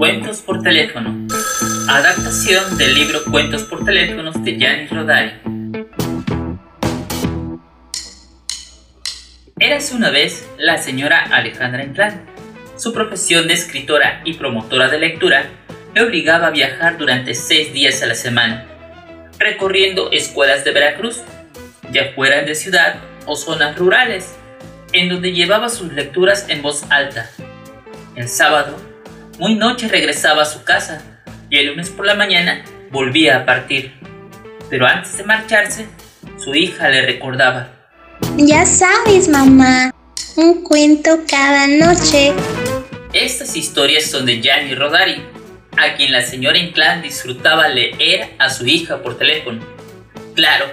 Cuentos por teléfono. Adaptación del libro Cuentos por teléfonos de Gianni Rodari. Érase una vez la señora Alejandra Inclán. Su profesión de escritora y promotora de lectura le obligaba a viajar durante seis días a la semana, recorriendo escuelas de Veracruz, ya fueran de ciudad o zonas rurales, en donde llevaba sus lecturas en voz alta. El sábado, muy noche regresaba a su casa y el lunes por la mañana volvía a partir. Pero antes de marcharse, su hija le recordaba. Ya sabes, mamá, un cuento cada noche. Estas historias son de Gianni Rodari, a quien la señora Inclán disfrutaba leer a su hija por teléfono. Claro,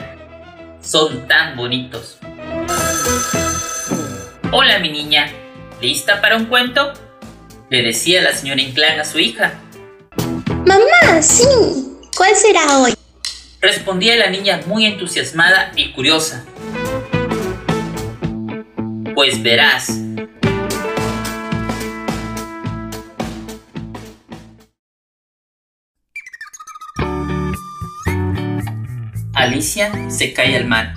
son tan bonitos. Hola mi niña, ¿lista para un cuento? Le decía la señora Inclán a su hija. Mamá, sí. ¿Cuál será hoy? Respondía la niña muy entusiasmada y curiosa. Pues verás. Alicia se cae al mar.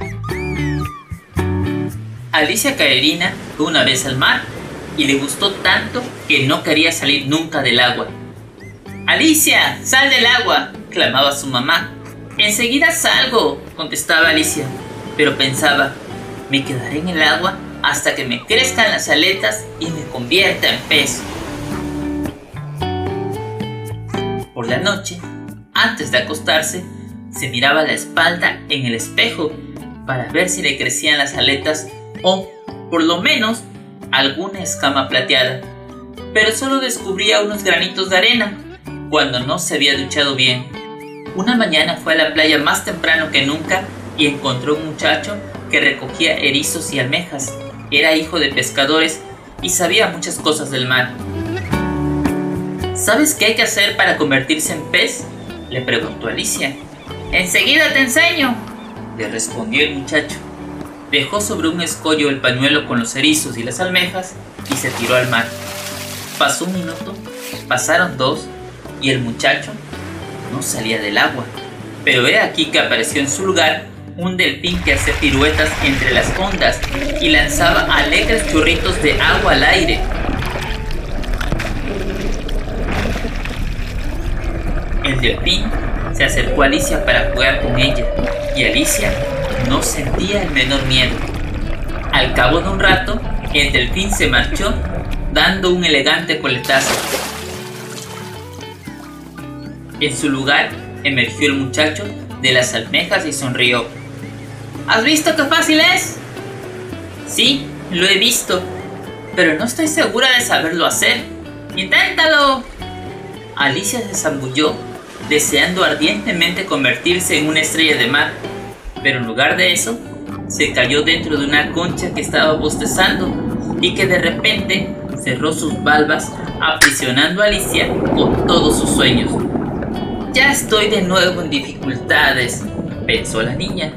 Alicia Caerina fue una vez al mar y le gustó tanto que no quería salir nunca del agua. Alicia, sal del agua, clamaba su mamá. Enseguida salgo, contestaba Alicia, pero pensaba, me quedaré en el agua hasta que me crezcan las aletas y me convierta en pez. Por la noche, antes de acostarse, se miraba la espalda en el espejo para ver si le crecían las aletas o, por lo menos, alguna escama plateada. Pero solo descubría unos granitos de arena cuando no se había duchado bien. Una mañana fue a la playa más temprano que nunca y encontró un muchacho que recogía erizos y almejas. Era hijo de pescadores y sabía muchas cosas del mar. ¿Sabes qué hay que hacer para convertirse en pez? le preguntó Alicia. Enseguida te enseño, le respondió el muchacho. Dejó sobre un escollo el pañuelo con los erizos y las almejas y se tiró al mar. Pasó un minuto, pasaron dos y el muchacho no salía del agua. Pero he aquí que apareció en su lugar un delfín que hacía piruetas entre las ondas y lanzaba alegres chorritos de agua al aire. El delfín se acercó a Alicia para jugar con ella y Alicia no sentía el menor miedo. Al cabo de un rato, el delfín se marchó dando un elegante coletazo. En su lugar emergió el muchacho de las almejas y sonrió. ¿Has visto qué fácil es? Sí, lo he visto, pero no estoy segura de saberlo hacer. ¡Inténtalo! Alicia se zambulló, deseando ardientemente convertirse en una estrella de mar, pero en lugar de eso, se cayó dentro de una concha que estaba bostezando y que de repente cerró sus valvas, aprisionando a Alicia con todos sus sueños. Ya estoy de nuevo en dificultades, pensó la niña.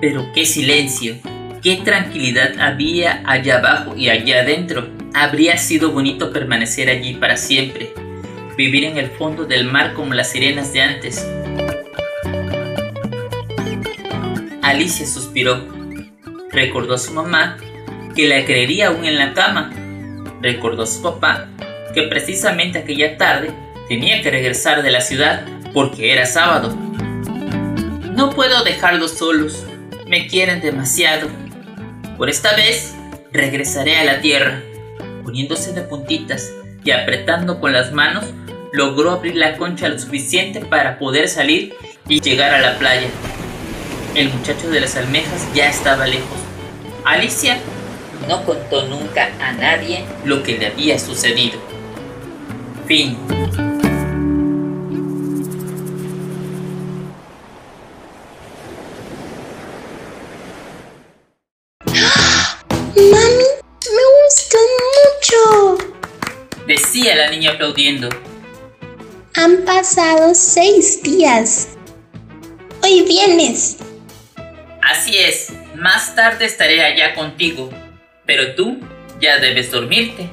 Pero qué silencio, qué tranquilidad había allá abajo y allá adentro. Habría sido bonito permanecer allí para siempre, vivir en el fondo del mar como las sirenas de antes. Alicia suspiró. Recordó a su mamá, que la creería aún en la cama. Recordó a su papá, que precisamente aquella tarde tenía que regresar de la ciudad porque era sábado. No puedo dejarlos solos, me quieren demasiado. Por esta vez regresaré a la tierra. Poniéndose de puntitas y apretando con las manos, logró abrir la concha lo suficiente para poder salir y llegar a la playa. El muchacho de las almejas ya estaba lejos. Alicia no contó nunca a nadie lo que le había sucedido. Fin. Mami, me gusta mucho. Decía la niña aplaudiendo. Han pasado seis días. Hoy vienes. Así es, más tarde estaré allá contigo, pero tú ya debes dormirte.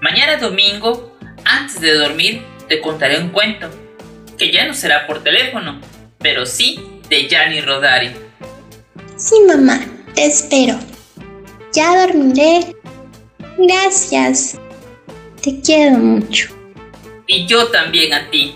Mañana domingo Antes de dormir, te contaré un cuento, que ya no será por teléfono, pero sí de Gianni Rodari. Sí, mamá, te espero. Ya dormiré. Gracias. Te quiero mucho. Y yo también a ti.